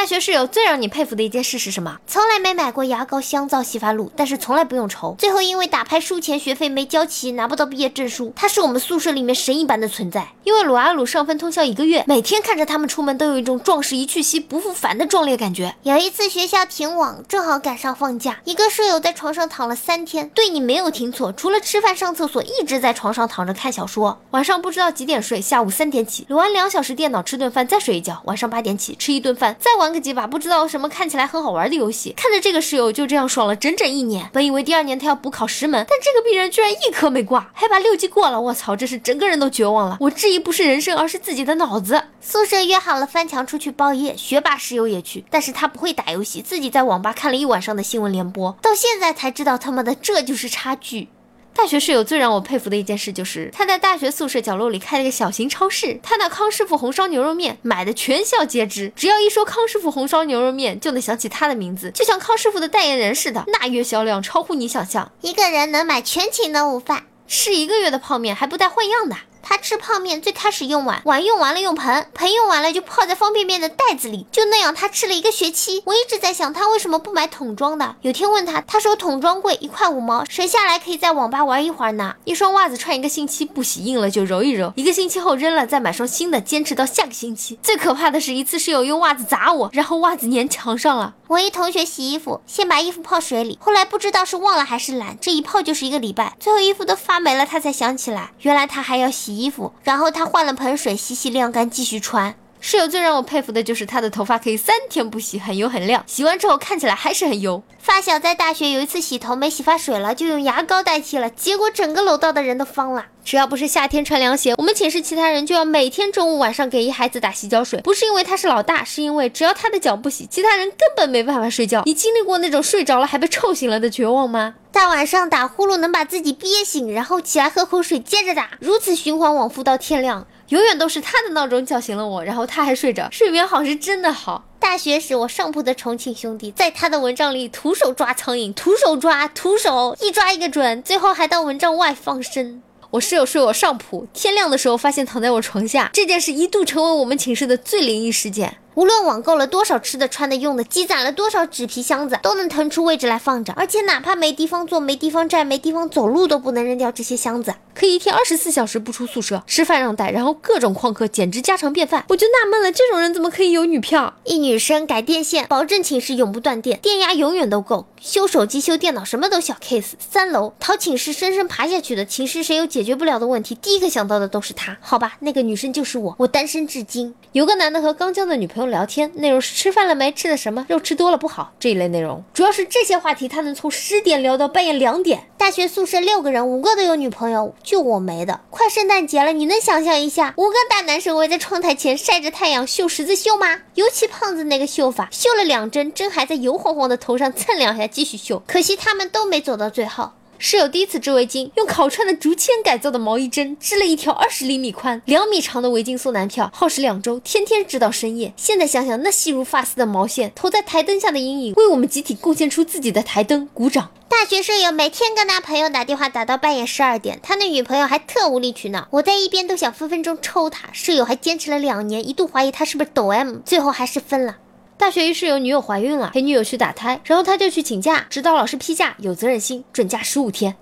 大学室友最让你佩服的一件事是什么？从来没买过牙膏、香皂、洗发露，但是从来不用愁。最后因为打牌输钱，学费没交齐，拿不到毕业证书。他是我们宿舍里面神一般的存在。因为鲁阿鲁上分通宵一个月，每天看着他们出门都有一种壮士一去兮不复返的壮烈感觉。有一次学校停网，正好赶上放假，一个舍友在床上躺了三天。对你没有听错，除了吃饭、上厕所，一直在床上躺着看小说。晚上不知道几点睡，下午三点起，撸完两小时电脑，吃顿饭，再睡一觉。晚上八点起，吃一顿饭，再玩玩个几把不知道什么看起来很好玩的游戏。看着这个室友就这样爽了整整一年。本以为第二年他要补考十门，但这个病人居然一科没挂，还把六级过了。我操，这是整个人都绝望了。我质疑不是人生，而是自己的脑子。宿舍约好了翻墙出去包夜，学霸室友也去，但是他不会打游戏，自己在网吧看了一晚上的新闻联播，到现在才知道他妈的这就是差距。大学室友最让我佩服的一件事，就是他在大学宿舍角落里开了个小型超市。他那康师傅红烧牛肉面买的全校皆知，只要一说康师傅红烧牛肉面，就能想起他的名字，就像康师傅的代言人似的。那月销量超乎你想象，一个人能买全勤的午饭，吃一个月的泡面还不带换样的。他吃泡面最开始用碗，碗用完了用盆，盆用完了就泡在方便面的袋子里，就那样他吃了一个学期。我一直在想他为什么不买桶装的。有天问他，他说桶装贵，一块五毛，省下来可以在网吧玩一会儿呢。一双袜子穿一个星期不洗，硬了就揉一揉，一个星期后扔了，再买双新的，坚持到下个星期。最可怕的是一次室友用袜子砸我，然后袜子粘墙上了。我一同学洗衣服，先把衣服泡水里，后来不知道是忘了还是懒，这一泡就是一个礼拜，最后衣服都发霉了，他才想起来，原来他还要洗衣服，然后他换了盆水洗洗晾干继续穿。室友最让我佩服的就是他的头发可以三天不洗，很油很亮，洗完之后看起来还是很油。发小在大学有一次洗头没洗发水了，就用牙膏代替了，结果整个楼道的人都疯了。只要不是夏天穿凉鞋，我们寝室其他人就要每天中午晚上给一孩子打洗脚水，不是因为他是老大，是因为只要他的脚不洗，其他人根本没办法睡觉。你经历过那种睡着了还被臭醒了的绝望吗？大晚上打呼噜能把自己憋醒，然后起来喝口水接着打，如此循环往复到天亮。永远都是他的闹钟叫醒了我，然后他还睡着，睡眠好是真的好。大学时，我上铺的重庆兄弟在他的蚊帐里徒手抓苍蝇，徒手抓，徒手一抓一个准，最后还到蚊帐外放生。我室友睡我上铺，天亮的时候发现躺在我床下，这件事一度成为我们寝室的最灵异事件。无论网购了多少吃的、穿的、用的，积攒了多少纸皮箱子，都能腾出位置来放着。而且哪怕没地方坐、没地方站、没地方走路，都不能扔掉这些箱子。可以一天二十四小时不出宿舍，吃饭让带，然后各种旷课，简直家常便饭。我就纳闷了，这种人怎么可以有女票？一女生改电线，保证寝室永不断电，电压永远都够。修手机、修电脑，什么都小 case。三楼逃寝室，生生爬下去的。寝室谁有解解决不了的问题，第一个想到的都是他。好吧，那个女生就是我，我单身至今。有个男的和刚交的女朋友聊天，内容是吃饭了没，吃的什么，肉吃多了不好这一类内容。主要是这些话题，他能从十点聊到半夜两点。大学宿舍六个人，五个都有女朋友，就我没的。快圣诞节了，你能想象一下，五个大男生围在窗台前晒着太阳绣十字绣吗？尤其胖子那个绣法，绣了两针，针还在油晃晃的头上蹭两下，继续绣。可惜他们都没走到最后。室友第一次织围巾，用烤串的竹签改造的毛衣针织了一条二十厘米宽、两米长的围巾送男票，耗时两周，天天织到深夜。现在想想，那细如发丝的毛线，投在台灯下的阴影，为我们集体贡献出自己的台灯，鼓掌。大学舍友每天跟他朋友打电话打到半夜十二点，他那女朋友还特无理取闹，我在一边都想分分钟抽他。舍友还坚持了两年，一度怀疑他是不是抖 M，最后还是分了。大学一室友女友怀孕了，陪女友去打胎，然后他就去请假，指导老师批假，有责任心，准假十五天。